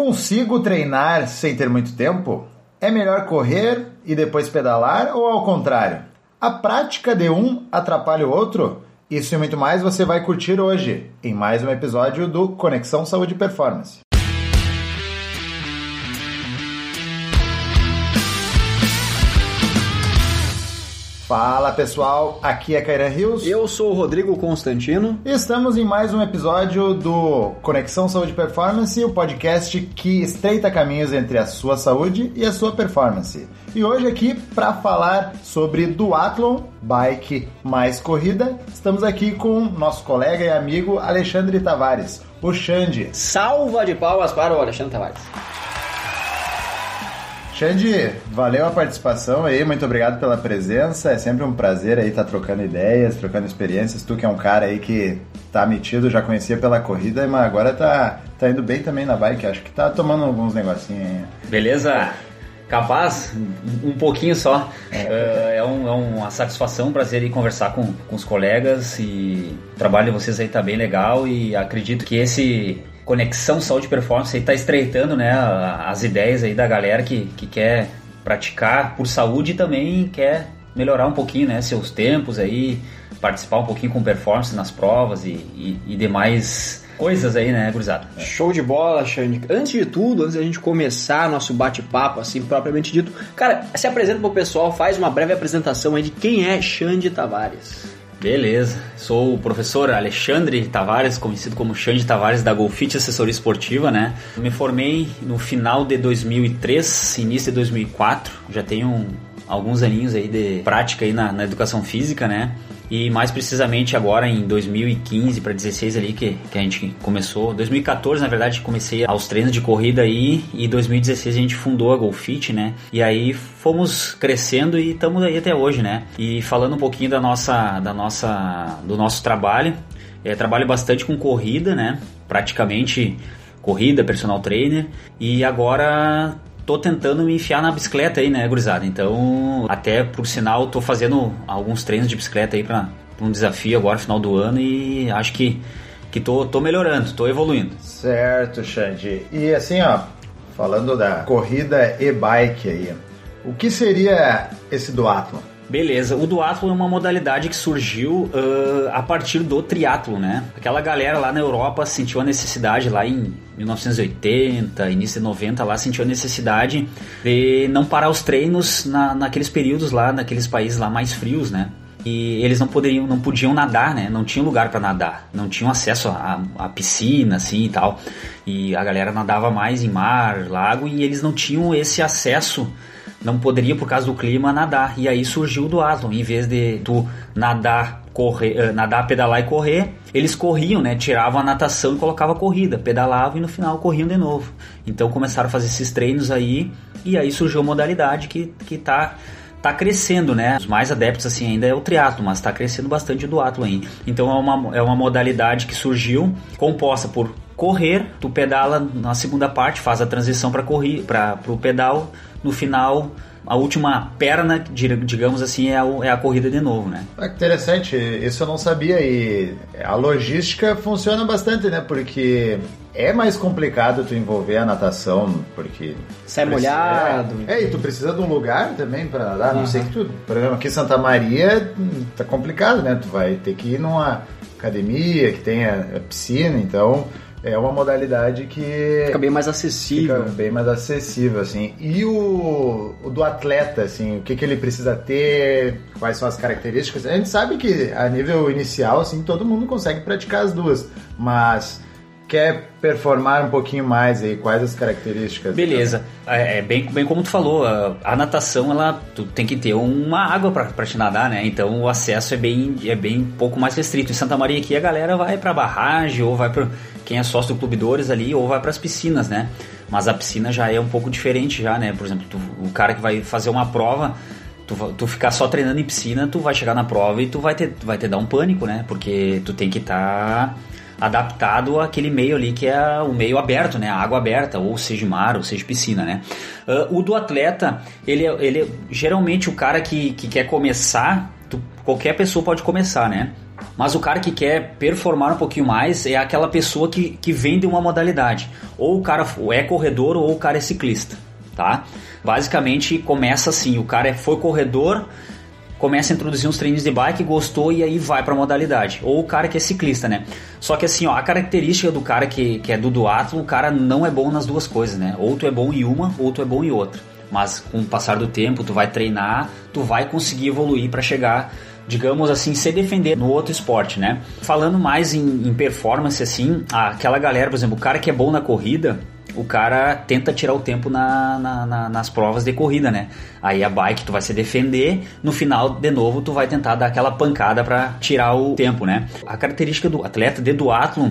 consigo treinar sem ter muito tempo? É melhor correr e depois pedalar ou ao contrário? A prática de um atrapalha o outro? Isso e muito mais você vai curtir hoje, em mais um episódio do Conexão Saúde e Performance. Fala pessoal, aqui é Kairan Rios. Eu sou o Rodrigo Constantino. Estamos em mais um episódio do Conexão Saúde e Performance, o podcast que estreita caminhos entre a sua saúde e a sua performance. E hoje aqui para falar sobre duathlon, bike mais corrida, estamos aqui com nosso colega e amigo Alexandre Tavares, o Xande. Salva de palmas para o Alexandre Tavares. Xande, valeu a participação aí, muito obrigado pela presença. É sempre um prazer aí estar tá trocando ideias, trocando experiências. Tu que é um cara aí que tá metido, já conhecia pela corrida, mas agora tá, tá indo bem também na bike. Acho que tá tomando alguns negocinhos aí. Beleza? Capaz, um pouquinho só. É, é, um, é uma satisfação, um prazer ir conversar com, com os colegas e o trabalho de vocês aí tá bem legal e acredito que esse Conexão Saúde Performance está estreitando né, as ideias aí da galera que, que quer praticar por saúde e também quer melhorar um pouquinho né, seus tempos aí, participar um pouquinho com performance nas provas e, e, e demais coisas aí, né, gurizada? Show de bola, Xande. Antes de tudo, antes da gente começar nosso bate-papo, assim, propriamente dito, cara, se apresenta pro pessoal, faz uma breve apresentação aí de quem é Xande Tavares. Beleza, sou o professor Alexandre Tavares, conhecido como Xande Tavares da Golfite Assessoria Esportiva, né? Me formei no final de 2003, início de 2004, já tenho alguns aninhos aí de prática aí na, na educação física, né? E mais precisamente agora em 2015 para 16 ali que, que a gente começou. 2014, na verdade, comecei aos treinos de corrida aí e 2016 a gente fundou a Golfit, né? E aí fomos crescendo e estamos aí até hoje, né? E falando um pouquinho da nossa da nossa do nosso trabalho, é, trabalho bastante com corrida, né? Praticamente corrida, personal trainer e agora tô tentando me enfiar na bicicleta aí, né, gurizada? Então, até por sinal, tô fazendo alguns treinos de bicicleta aí para um desafio agora, final do ano, e acho que, que tô, tô melhorando, tô evoluindo. Certo, Xande. E assim, ó, falando da corrida e bike aí, o que seria esse duatlon? Beleza, o duatlo é uma modalidade que surgiu uh, a partir do triatlo, né? Aquela galera lá na Europa sentiu a necessidade lá em 1980, início de 90 lá sentiu a necessidade de não parar os treinos na, naqueles períodos lá, naqueles países lá mais frios, né? e eles não poderiam, não podiam nadar, né? Não tinham lugar para nadar, não tinham acesso à, piscina, assim e tal. E a galera nadava mais em mar, lago e eles não tinham esse acesso não poderia, por causa do clima, nadar. E aí surgiu o duatlon. Em vez de tu nadar, correr, eh, nadar, pedalar e correr, eles corriam, né? Tiravam a natação e colocavam a corrida, pedalavam e no final corriam de novo. Então começaram a fazer esses treinos aí e aí surgiu a modalidade que, que tá tá crescendo, né? Os mais adeptos assim ainda é o triatlo, mas está crescendo bastante o duatlo ainda. Então é uma, é uma modalidade que surgiu composta por correr, tu pedala na segunda parte, faz a transição para correr, para o pedal, no final a última perna, digamos assim, é a, é a corrida de novo, né? Ah, interessante, isso eu não sabia e a logística funciona bastante, né? Porque é mais complicado tu envolver a natação, porque... Sai precisa, molhado. É, e tu precisa de um lugar também para nadar, uhum. não sei que tu... Por exemplo, aqui em Santa Maria tá complicado, né? Tu vai ter que ir numa academia que tenha piscina, então é uma modalidade que fica bem mais acessível, fica bem mais acessível assim. E o, o do atleta, assim, o que, que ele precisa ter, quais são as características? A gente sabe que a nível inicial, assim, todo mundo consegue praticar as duas, mas quer performar um pouquinho mais aí, quais as características? Beleza, é, é, bem, bem como tu falou, a, a, natação ela tu tem que ter uma água para te nadar, né? Então o acesso é bem é bem pouco mais restrito. Em Santa Maria aqui a galera vai para barragem ou vai para quem é sócio do Clube Dores ali ou vai para as piscinas, né? Mas a piscina já é um pouco diferente já, né? Por exemplo, tu, o cara que vai fazer uma prova Tu, tu, ficar só treinando em piscina, tu vai chegar na prova e tu vai ter, vai ter dar um pânico, né? Porque tu tem que estar tá adaptado àquele meio ali que é o meio aberto, né? A água aberta, ou seja mar, ou seja piscina, né? Uh, o do atleta, ele, ele geralmente o cara que, que quer começar, tu, qualquer pessoa pode começar, né? Mas o cara que quer performar um pouquinho mais é aquela pessoa que, que vende uma modalidade. Ou o cara é corredor ou o cara é ciclista, tá? Basicamente começa assim, o cara é, foi corredor, começa a introduzir uns treinos de bike, gostou e aí vai para modalidade. Ou o cara que é ciclista, né? Só que assim, ó, a característica do cara que, que é do duatlo, o cara não é bom nas duas coisas, né? Ou tu é bom em uma, ou tu é bom em outra. Mas com o passar do tempo, tu vai treinar, tu vai conseguir evoluir para chegar digamos assim, se defender no outro esporte, né? Falando mais em, em, performance, assim, aquela galera, por exemplo, o cara que é bom na corrida, o cara tenta tirar o tempo na, na, na, nas provas de corrida, né? Aí a bike tu vai se defender, no final, de novo, tu vai tentar dar aquela pancada para tirar o tempo, né? A característica do atleta de duatlon,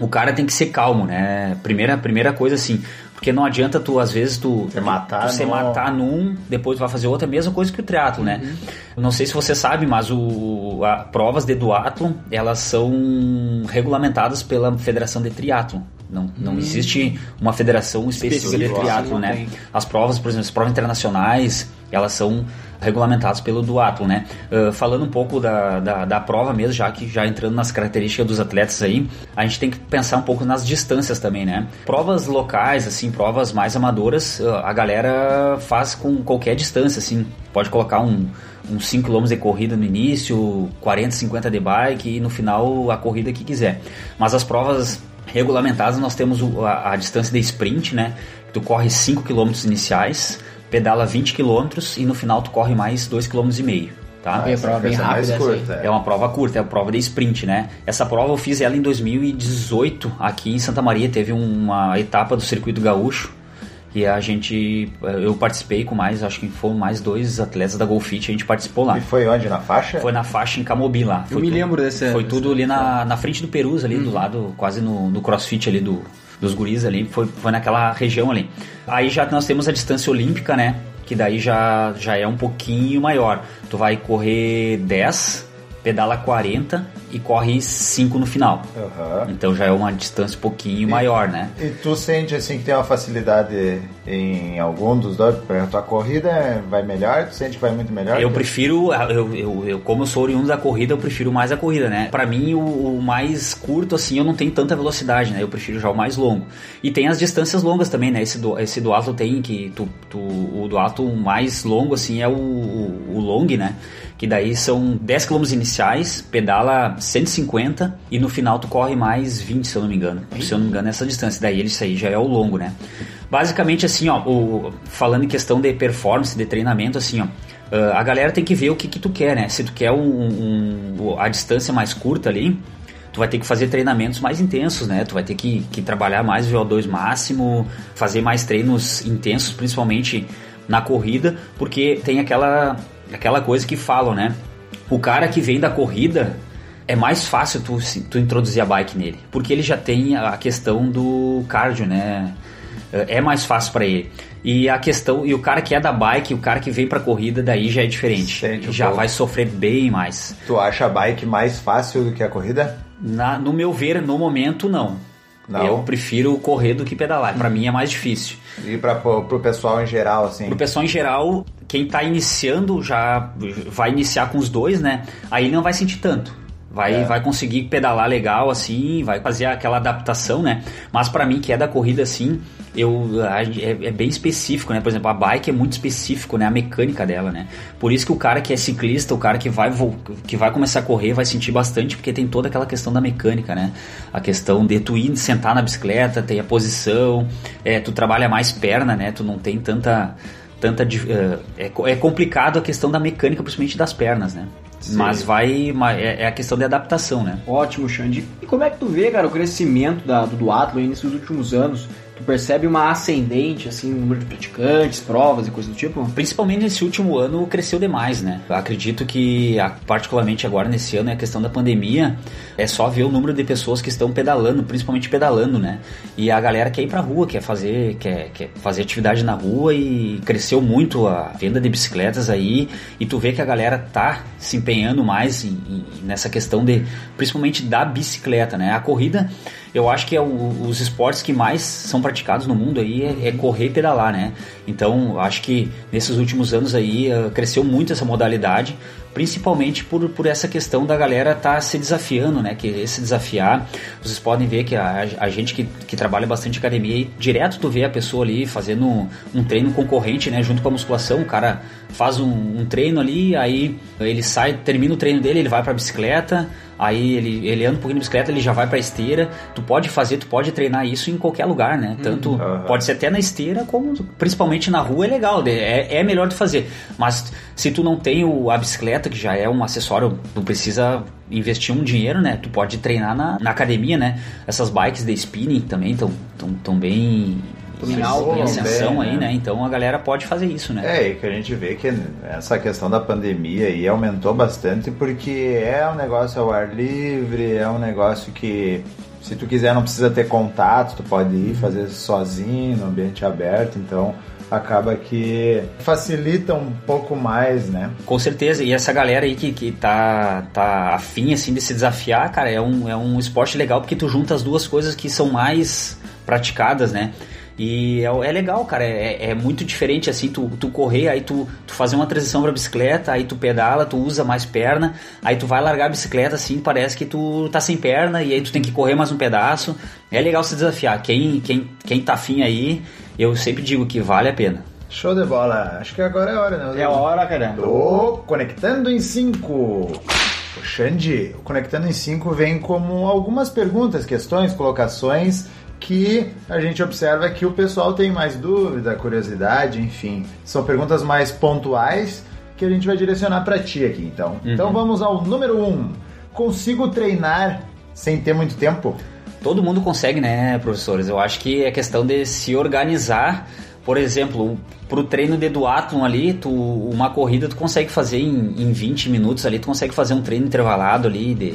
o cara tem que ser calmo, né? Primeira, primeira coisa assim, porque não adianta tu, às vezes, tu, se matar, tu se matar num, depois tu vai fazer outra, mesma coisa que o triatlo, né? uhum. Não sei se você sabe, mas o, a, provas de duatlon, elas são regulamentadas pela Federação de Triatlon. Não, não hum. existe uma federação específica de triatlo, né? As provas, por exemplo, as provas internacionais, elas são regulamentadas pelo duatlo, né? Uh, falando um pouco da, da, da, prova mesmo, já que já entrando nas características dos atletas aí, a gente tem que pensar um pouco nas distâncias também, né? Provas locais, assim, provas mais amadoras, uh, a galera faz com qualquer distância, assim. Pode colocar um, uns 5 km de corrida no início, 40, 50 de bike e no final a corrida que quiser. Mas as provas regulamentadas nós temos a, a distância de sprint, né? Tu corre 5 km iniciais, pedala 20 km e no final tu corre mais 2,5 km. Tá? Ah, é, prova bem rápida, curta, é. é uma prova curta, é a prova de sprint, né? Essa prova eu fiz ela em 2018 aqui em Santa Maria, teve uma etapa do circuito gaúcho e a gente, eu participei com mais, acho que foram mais dois atletas da Golfit, a gente participou lá. E foi onde? Na faixa? Foi na faixa em Camobi lá. Foi eu me tudo, lembro desse. Foi tudo ali na, na frente do Perus, ali uhum. do lado, quase no, no crossfit ali do, dos guris ali, foi, foi naquela região ali. Aí já nós temos a distância olímpica, né? Que daí já, já é um pouquinho maior. Tu vai correr 10, pedala 40 e corre 5 no final. Uhum. Então já é uma distância um pouquinho e, maior, né? E tu sente assim que tem uma facilidade em algum dos dois? A tua corrida vai melhor? Tu sente que vai muito melhor? Eu prefiro, eu, eu, eu, como eu sou oriundo da corrida, eu prefiro mais a corrida, né? Para mim, o, o, mais curto, assim, eu não tenho tanta velocidade, né? Eu prefiro já o mais longo. E tem as distâncias longas também, né? Esse do, esse do alto tem que, tu, tu, o do alto mais longo, assim, é o, o, o long, né? Que daí são 10 km iniciais, pedala 150 e no final tu corre mais 20, se eu não me engano. Se eu não me engano, essa distância. Daí ele isso aí já é o longo, né? Basicamente assim, ó, o, falando em questão de performance, de treinamento, assim, ó, uh, a galera tem que ver o que, que tu quer, né? Se tu quer um, um, a distância mais curta ali, tu vai ter que fazer treinamentos mais intensos, né? Tu vai ter que, que trabalhar mais VO2 máximo, fazer mais treinos intensos, principalmente na corrida, porque tem aquela, aquela coisa que falam, né? O cara que vem da corrida, é mais fácil tu, tu introduzir a bike nele, porque ele já tem a questão do cardio, né? É mais fácil para ele. E a questão, e o cara que é da bike, o cara que vem pra corrida, daí já é diferente. Sente já vai sofrer bem mais. Tu acha a bike mais fácil do que a corrida? Na, no meu ver, no momento, não. Não. Eu prefiro correr do que pedalar. Para mim é mais difícil. E para pro pessoal em geral, assim? Pro pessoal em geral, quem tá iniciando já vai iniciar com os dois, né? Aí não vai sentir tanto vai, é. vai conseguir pedalar legal assim, vai fazer aquela adaptação, né? Mas para mim que é da corrida assim, eu é, é, bem específico, né? Por exemplo, a bike é muito específico, né? A mecânica dela, né? Por isso que o cara que é ciclista, o cara que vai que vai começar a correr vai sentir bastante porque tem toda aquela questão da mecânica, né? A questão de tu ir sentar na bicicleta, ter a posição, é, tu trabalha mais perna, né? Tu não tem tanta tanta uh, é, é complicado a questão da mecânica, principalmente das pernas, né? Sim. Mas vai. É, é, a questão de adaptação, né? Ótimo, Xande. E como é que tu vê, cara, o crescimento da, do duatlo nesses últimos anos? Tu percebe uma ascendente, assim, no número de praticantes, provas e coisa do tipo? Principalmente nesse último ano cresceu demais, né? Eu acredito que, particularmente agora nesse ano, é a questão da pandemia, é só ver o número de pessoas que estão pedalando, principalmente pedalando, né? E a galera quer ir pra rua, quer fazer, quer, quer fazer atividade na rua e cresceu muito a venda de bicicletas aí. E tu vê que a galera tá se empenhando mais em, em, nessa questão de, principalmente da bicicleta, né? A corrida eu acho que é o, os esportes que mais são praticados no mundo aí é, é correr e pedalar, né? Então, acho que nesses últimos anos aí uh, cresceu muito essa modalidade principalmente por, por essa questão da galera tá se desafiando, né? Que se desafiar, vocês podem ver que a, a gente que, que trabalha bastante academia, direto tu vê a pessoa ali fazendo um, um treino concorrente, né? Junto com a musculação, o cara faz um, um, treino ali, aí ele sai, termina o treino dele, ele vai pra bicicleta, aí ele, ele anda um pouquinho de bicicleta, ele já vai pra esteira. Tu pode fazer, tu pode treinar isso em qualquer lugar, né? Tanto uhum. pode ser até na esteira, como principalmente na rua é legal, é, é melhor de fazer. Mas se tu não tem o, a bicicleta, que já é um acessório, tu precisa investir um dinheiro, né? Tu pode treinar na, na academia, né? Essas bikes de spinning também estão tão, tão bem em ascensão bem, aí, né? né? Então a galera pode fazer isso, né? É, e que a gente vê que essa questão da pandemia aí aumentou bastante porque é um negócio ao ar livre, é um negócio que se tu quiser não precisa ter contato, tu pode ir fazer sozinho, no ambiente aberto, então acaba que facilita um pouco mais, né? Com certeza, e essa galera aí que, que tá, tá afim assim de se desafiar, cara, é um, é um esporte legal porque tu junta as duas coisas que são mais praticadas, né? E é, é legal, cara. É, é, muito diferente assim, tu, tu correr, aí tu, tu fazer uma transição pra bicicleta, aí tu pedala, tu usa mais perna, aí tu vai largar a bicicleta assim, parece que tu tá sem perna, e aí tu tem que correr mais um pedaço. É legal se desafiar. Quem, quem, quem tá afim aí, eu sempre digo que vale a pena. Show de bola. Acho que agora é hora, né? É hora, cara. Tô Conectando em 5. O Xande, o Conectando em 5 vem como algumas perguntas, questões, colocações que a gente observa que o pessoal tem mais dúvida, curiosidade, enfim. São perguntas mais pontuais que a gente vai direcionar para ti aqui, então. Uhum. Então vamos ao número 1. Um. Consigo treinar sem ter muito tempo? Todo mundo consegue, né, professores? Eu acho que é questão de se organizar. Por exemplo, para o treino de duatlon ali, tu, uma corrida tu consegue fazer em, em 20 minutos ali, tu consegue fazer um treino intervalado ali de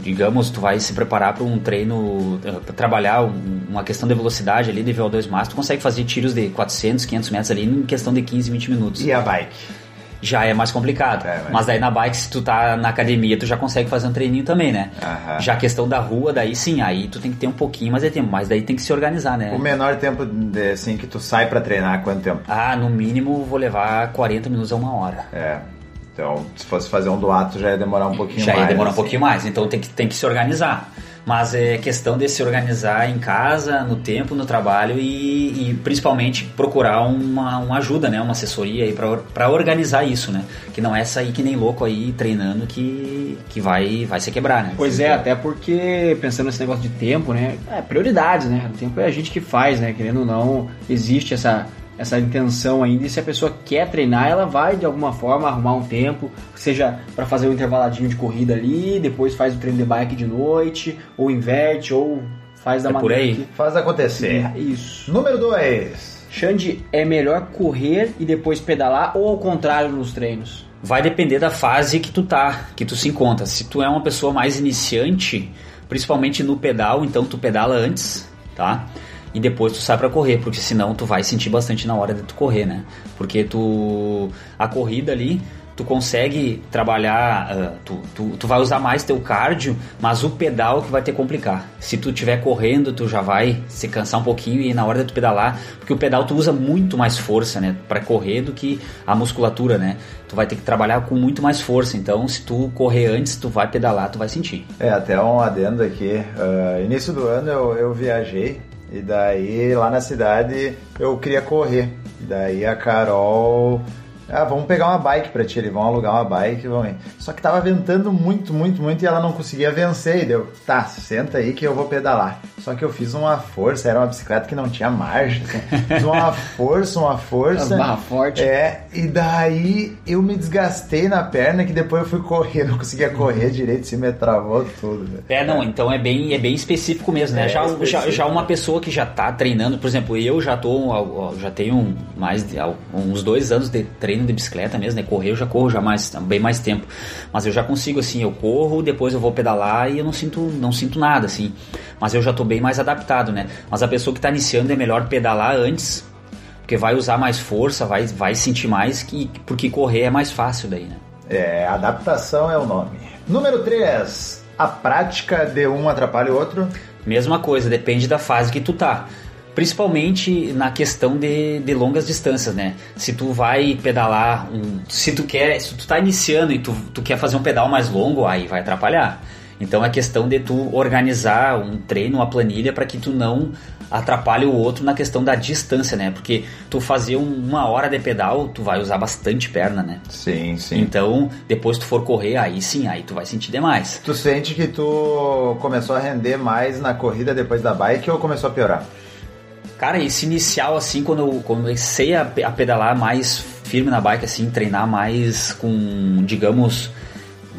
digamos, tu vai se preparar para um treino, para trabalhar uma questão de velocidade ali, de VO2 máximo, tu consegue fazer tiros de 400, 500 metros ali em questão de 15, 20 minutos. E a bike? Já é mais complicado. É, mas... mas daí na bike, se tu tá na academia, tu já consegue fazer um treininho também, né? Aham. Já a questão da rua, daí sim, aí tu tem que ter um pouquinho mais de tempo, mas daí tem que se organizar, né? O menor tempo, de, assim, que tu sai para treinar, quanto tempo? Ah, no mínimo vou levar 40 minutos a uma hora. É, então, se fosse fazer um duato já ia demorar um pouquinho já mais. Já ia demorar um pouquinho mais, então tem que, tem que se organizar. Mas é questão de se organizar em casa, no tempo, no trabalho e, e principalmente procurar uma, uma ajuda, né? Uma assessoria aí para organizar isso, né? Que não é sair que nem louco aí treinando que, que vai, vai se quebrar, né? Pois é, até porque pensando nesse negócio de tempo, né? É prioridades, né? O tempo é a gente que faz, né? Querendo ou não, existe essa essa intenção ainda. E se a pessoa quer treinar, ela vai de alguma forma arrumar um tempo, seja para fazer um intervaladinho de corrida ali, depois faz o treino de bike de noite, ou inverte, ou faz da é maneira por aí. Que... Faz acontecer. Isso. Número 2. Xande, é melhor correr e depois pedalar ou ao contrário nos treinos? Vai depender da fase que tu tá, que tu se encontra. Se tu é uma pessoa mais iniciante, principalmente no pedal, então tu pedala antes, tá? E depois tu sai para correr, porque senão tu vai sentir bastante na hora de tu correr, né? Porque tu a corrida ali tu consegue trabalhar, uh, tu, tu, tu vai usar mais teu cardio, mas o pedal que vai te complicar. Se tu estiver correndo, tu já vai se cansar um pouquinho e na hora de tu pedalar, porque o pedal tu usa muito mais força, né, para correr do que a musculatura, né? Tu vai ter que trabalhar com muito mais força. Então, se tu correr antes, tu vai pedalar, tu vai sentir. É, até um adendo aqui. Uh, início do ano eu, eu viajei e daí lá na cidade eu queria correr. E daí a Carol ah, vamos pegar uma bike pra ti, eles vão alugar uma bike, vamos ir. Só que tava ventando muito, muito, muito e ela não conseguia vencer. E deu, tá, senta aí que eu vou pedalar. Só que eu fiz uma força, era uma bicicleta que não tinha marcha. Assim. Fiz uma força, uma força. Barra forte. É, e daí eu me desgastei na perna que depois eu fui correr, não conseguia correr direito, se me travou tudo. Né? É, não, então é bem, é bem específico mesmo, né? É já, já, já uma pessoa que já tá treinando, por exemplo, eu já tô, já tenho mais de uns dois anos de treino treino de bicicleta mesmo, né? Correr eu já corro já mais, bem mais tempo. Mas eu já consigo, assim, eu corro, depois eu vou pedalar e eu não sinto, não sinto nada, assim. Mas eu já tô bem mais adaptado, né? Mas a pessoa que está iniciando é melhor pedalar antes, porque vai usar mais força, vai, vai sentir mais, que, porque correr é mais fácil daí, né? É, adaptação é o nome. Número 3. A prática de um atrapalha o outro? Mesma coisa, depende da fase que tu tá. Principalmente na questão de, de longas distâncias, né? Se tu vai pedalar, um, se tu quer, se tu tá iniciando e tu, tu quer fazer um pedal mais longo, aí vai atrapalhar. Então é questão de tu organizar um treino, uma planilha para que tu não atrapalhe o outro na questão da distância, né? Porque tu fazer uma hora de pedal, tu vai usar bastante perna, né? Sim, sim. Então, depois tu for correr, aí sim, aí tu vai sentir demais. Tu sente que tu começou a render mais na corrida depois da bike ou começou a piorar? Cara, esse inicial, assim, quando eu comecei a, a pedalar mais firme na bike, assim, treinar mais com, digamos,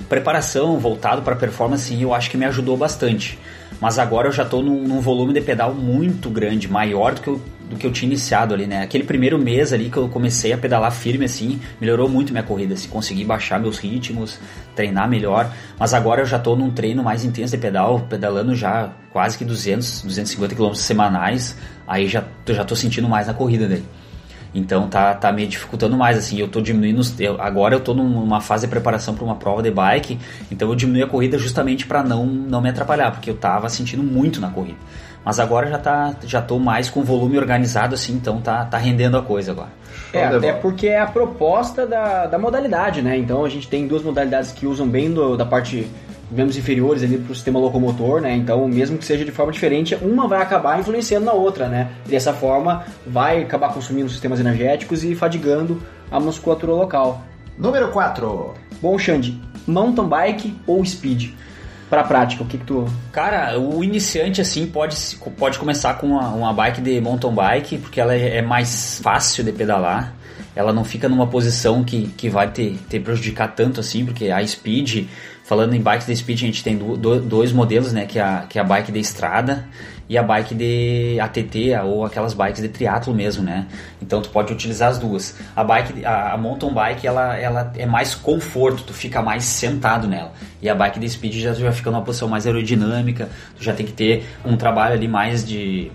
preparação voltado para performance, eu acho que me ajudou bastante. Mas agora eu já estou num, num, volume de pedal muito grande, maior do que, eu, do que eu tinha iniciado ali, né? Aquele primeiro mês ali que eu comecei a pedalar firme assim, melhorou muito minha corrida, assim, consegui baixar meus ritmos, treinar melhor. Mas agora eu já estou num treino mais intenso de pedal, pedalando já quase que 200, 250 km semanais. Aí já, já tô sentindo mais na corrida daí. Então tá, tá me dificultando mais, assim, eu tô diminuindo, eu, agora eu tô numa fase de preparação para uma prova de bike, então eu diminui a corrida justamente para não, não me atrapalhar, porque eu tava sentindo muito na corrida. Mas agora já tá, já tô mais com volume organizado assim, então tá, tá rendendo a coisa agora. É, até porque é a proposta da, da modalidade, né? Então a gente tem duas modalidades que usam bem do, da parte membros inferiores ali para o sistema locomotor, né? Então, mesmo que seja de forma diferente, uma vai acabar influenciando na outra, né? E dessa forma, vai acabar consumindo sistemas energéticos e fadigando a musculatura local. Número 4. Bom, Xande, mountain bike ou speed? Para prática, o que, que tu. Cara, o iniciante assim pode, pode começar com uma, uma bike de mountain bike, porque ela é, é mais fácil de pedalar ela não fica numa posição que, que vai te, te prejudicar tanto assim, porque a Speed, falando em bikes de Speed, a gente tem do, do, dois modelos, né, que é, a, que é a bike de estrada e a bike de ATT ou aquelas bikes de triatlo mesmo, né? Então tu pode utilizar as duas. A bike, a, a mountain bike, ela, ela é mais conforto, tu fica mais sentado nela. E a bike de speed já, já fica numa posição mais aerodinâmica, tu já tem que ter um trabalho ali mais de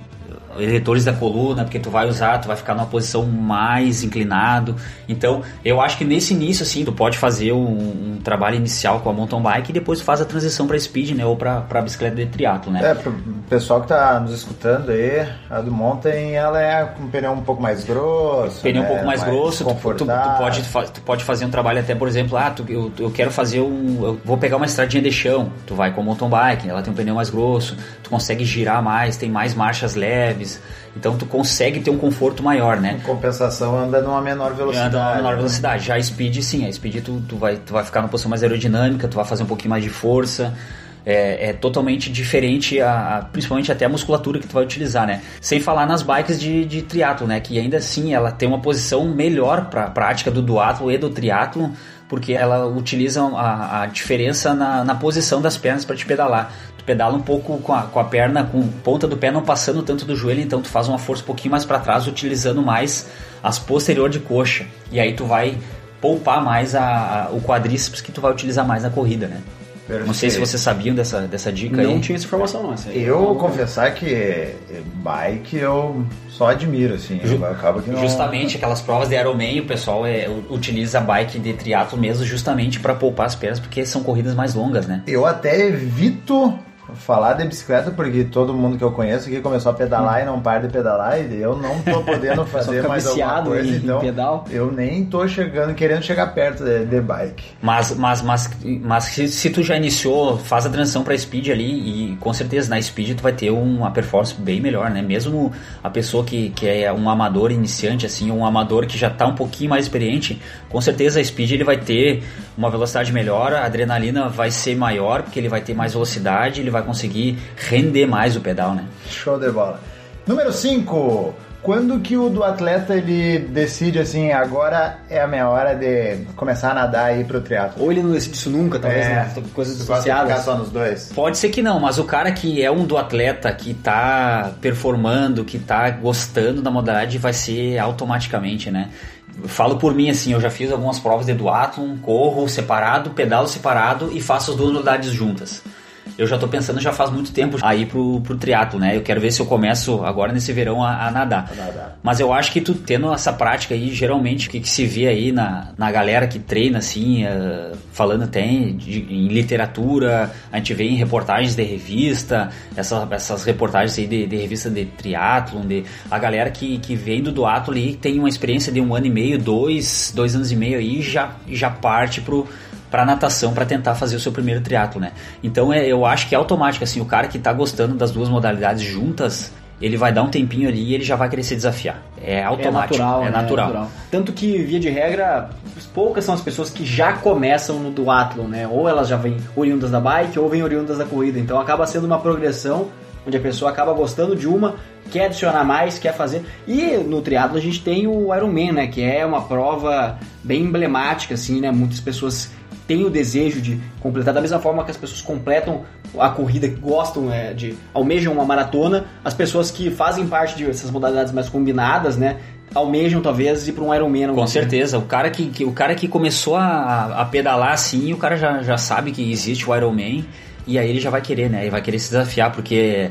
eletores da coluna, porque tu vai usar, tu vai ficar numa posição mais inclinado. Então, eu acho que nesse início, assim, tu pode fazer um, um trabalho inicial com a mountain bike e depois faz a transição para speed, né, ou para bicicleta de triatlo, né? É, pro pessoal que tá nos escutando aí, a do mountain, ela é com um pneu um pouco mais grosso, Pneu né? um pouco mais, mais grosso, tu, tu, tu, pode, tu pode fazer um trabalho até, por exemplo, ah, tu, eu, eu quero fazer um, eu vou pegar uma estradinha de chão, tu vai com a mountain bike, ela tem um pneu mais grosso, tu consegue girar mais, tem mais marchas leves, então tu consegue ter um conforto maior, né? Em compensação anda numa menor velocidade. Anda numa menor velocidade. Já a Speed sim, a Speed tu, tu, vai, tu vai ficar numa posição mais aerodinâmica, tu vai fazer um pouquinho mais de força. É, é, totalmente diferente, a, a, principalmente até a musculatura que tu vai utilizar, né? Sem falar nas bikes de, de triatlo, né? Que ainda assim ela tem uma posição melhor para a prática do duatlo e do triatlo, porque ela utiliza a, a diferença na, na posição das pernas para te pedalar tu pedala um pouco com a, com a perna, com a ponta do pé não passando tanto do joelho, então tu faz uma força um pouquinho mais para trás, utilizando mais as posterior de coxa. E aí tu vai poupar mais a, a, o quadríceps que tu vai utilizar mais na corrida, né? Perfeito. Não sei se vocês sabiam dessa, dessa dica não aí. Não tinha essa informação, não. eu confessar que bike eu só admiro, assim. Ju acaba que não... Justamente aquelas provas de Ironman, o pessoal é, utiliza bike de triatlo mesmo justamente para poupar as pernas, porque são corridas mais longas, né? Eu até evito falar de bicicleta porque todo mundo que eu conheço aqui começou a pedalar hum. e não para de pedalar e eu não tô podendo fazer mais alguma coisa, em, então pedal. eu nem tô chegando, querendo chegar perto de, de bike. Mas, mas, mas, mas se, se, tu já iniciou, faz a transição para speed ali e com certeza na speed tu vai ter uma performance bem melhor, né? Mesmo a pessoa que, que é um amador iniciante assim, um amador que já tá um pouquinho mais experiente, com certeza a speed ele vai ter uma velocidade melhor, a adrenalina vai ser maior porque ele vai ter mais velocidade, ele vai vai conseguir render mais o pedal, né? Show de bola. Número 5. Quando que o do atleta ele decide assim, agora é a minha hora de começar a nadar e ir pro triatlo? Ou ele não decide isso nunca, talvez, é, né? Coisas associadas. Ficar só nos dois? Pode ser que não, mas o cara que é um do atleta, que tá performando, que tá gostando da modalidade, vai ser automaticamente, né? Falo por mim assim, eu já fiz algumas provas de duatlon, corro separado, pedalo separado e faço as duas modalidades juntas. Eu já tô pensando já faz muito tempo a ir pro, pro triatlo, né? Eu quero ver se eu começo agora nesse verão a, a nadar. nadar. Mas eu acho que tu tendo essa prática aí, geralmente, o que, que se vê aí na, na galera que treina, assim, uh, falando até em, de, em, literatura, a gente vê em reportagens de revista, essa, essas reportagens aí de, de revista de triatlon, de, a galera que, que vem do duatlo ali, tem uma experiência de um ano e meio, dois, dois anos e meio aí, já, já parte pro para natação para tentar fazer o seu primeiro triatlo, né? Então é, eu acho que é automático assim, o cara que está gostando das duas modalidades juntas, ele vai dar um tempinho ali e ele já vai querer se desafiar. É automático, é natural. É, né? natural. é natural. Tanto que, via de regra, poucas são as pessoas que já começam no duathlon, né? Ou elas já vêm oriundas da bike ou vêm oriundas da corrida. Então acaba sendo uma progressão onde a pessoa acaba gostando de uma, quer adicionar mais, quer fazer. E no triatlo a gente tem o Ironman, né? Que é uma prova bem emblemática, assim, né? Muitas pessoas têm o desejo de completar da mesma forma que as pessoas completam a corrida, gostam é, de almejam uma maratona, as pessoas que fazem parte dessas modalidades mais combinadas, né, almejam talvez ir para um Ironman. Com certeza, o cara que, que, o cara que começou a, a pedalar assim, o cara já, já sabe que existe o Ironman e aí ele já vai querer, né? Ele vai querer se desafiar porque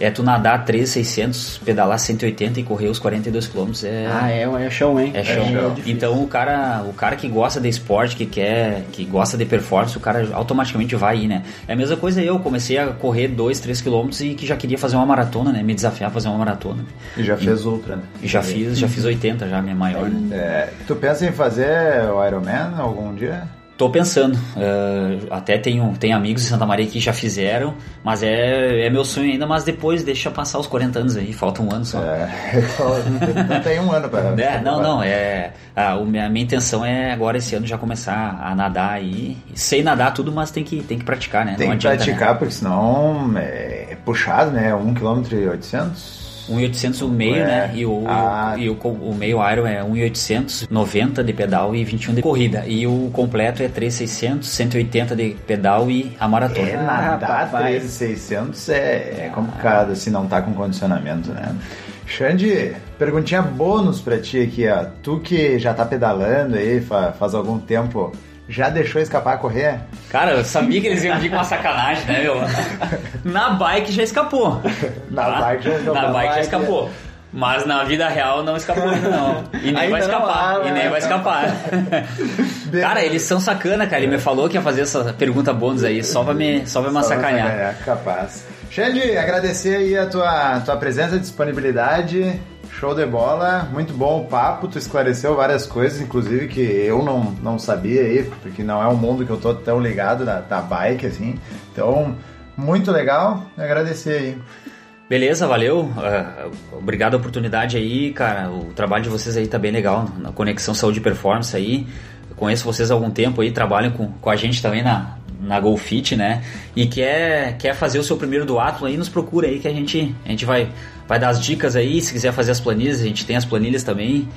é tu nadar 3,600, pedalar 180 e correr os 42 km. É... Ah, é, é chão, hein? É chão. É então o cara, o cara que gosta de esporte, que quer, que gosta de performance, o cara automaticamente vai ir, né? É a mesma coisa eu, comecei a correr 2, 3 km e que já queria fazer uma maratona, né? Me desafiar a fazer uma maratona. E já fez e, outra, né? E já fiz, já fiz 80 já, minha maior, né? É, tu pensa em fazer o Ironman algum dia? Tô pensando, uh, até tenho, tenho amigos em Santa Maria que já fizeram, mas é, é meu sonho ainda, mas depois deixa passar os 40 anos aí, falta um ano só. É, não tem um ano para é, Não, não, é, a, a, minha intenção é agora esse ano já começar a nadar aí, sei nadar tudo, mas tem que, tem que praticar, né? Tem não que adianta, praticar, né? porque senão é, puxado, né? 1 km e 800 1.800 o meio, é. né? E, o, ah. e o, o, meio Iron é 1.800, 90 de pedal e 21 de corrida. E o completo é 3.600, 180 de pedal e a maratona. É, nadar ah, 3.600 é, é complicado se não tá com condicionamento, né? Xande, perguntinha bônus pra ti aqui, ó. Tu que já tá pedalando aí faz algum tempo, já deixou escapar a correr? Cara, eu sabia que eles iam vir com uma sacanagem, né, meu? Na bike já escapou. Na tá? bike já escapou. Na bike já escapou. Mas na vida real não escapou ainda não. E nem ainda vai escapar. Não, e nem vai escapar. cara, eles são sacana, cara. Ele me falou que ia fazer essa pergunta bônus aí, só pra me, só pra me sacanear. É, capaz. Xande, agradecer aí a tua, tua presença e disponibilidade. Show de bola, muito bom o papo, tu esclareceu várias coisas, inclusive que eu não, não sabia aí, porque não é um mundo que eu tô tão ligado da, da bike, assim. Então, muito legal, agradecer aí. Beleza, valeu. Uh, obrigado a oportunidade aí, cara. O trabalho de vocês aí tá bem legal, na Conexão Saúde e Performance aí. Eu conheço vocês há algum tempo aí, trabalham com, com a gente também na, na Golfit, né? E quer, quer fazer o seu primeiro duatlon aí, nos procura aí que a gente, a gente vai vai dar as dicas aí, se quiser fazer as planilhas, a gente tem as planilhas também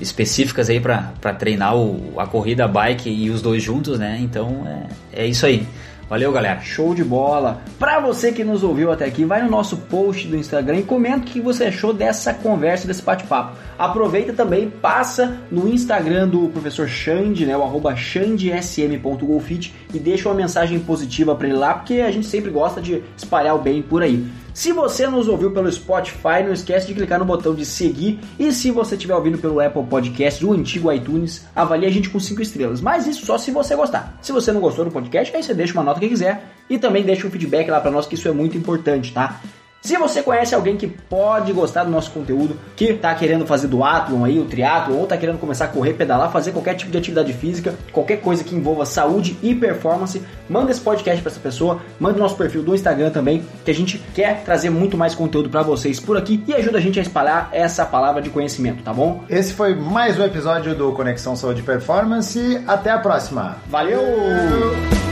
específicas aí para treinar o, a corrida, a bike e os dois juntos, né? Então é, é isso aí. Valeu, galera. Show de bola. Para você que nos ouviu até aqui, vai no nosso post do Instagram e comenta o que você achou dessa conversa, desse bate-papo. Aproveita também, passa no Instagram do professor Xande, né, o arroba xandesm.golfit e deixa uma mensagem positiva para ele lá, porque a gente sempre gosta de espalhar o bem por aí. Se você nos ouviu pelo Spotify, não esquece de clicar no botão de seguir. E se você estiver ouvindo pelo Apple Podcast, o antigo iTunes, avalie a gente com 5 estrelas. Mas isso só se você gostar. Se você não gostou do podcast, aí você deixa uma nota que quiser. E também deixa um feedback lá para nós, que isso é muito importante, tá? Se você conhece alguém que pode gostar do nosso conteúdo, que está querendo fazer duatlon aí, o triatlon, ou está querendo começar a correr, pedalar, fazer qualquer tipo de atividade física, qualquer coisa que envolva saúde e performance, manda esse podcast para essa pessoa, manda o nosso perfil do Instagram também, que a gente quer trazer muito mais conteúdo para vocês por aqui e ajuda a gente a espalhar essa palavra de conhecimento, tá bom? Esse foi mais um episódio do Conexão Saúde e Performance. Até a próxima. Valeu!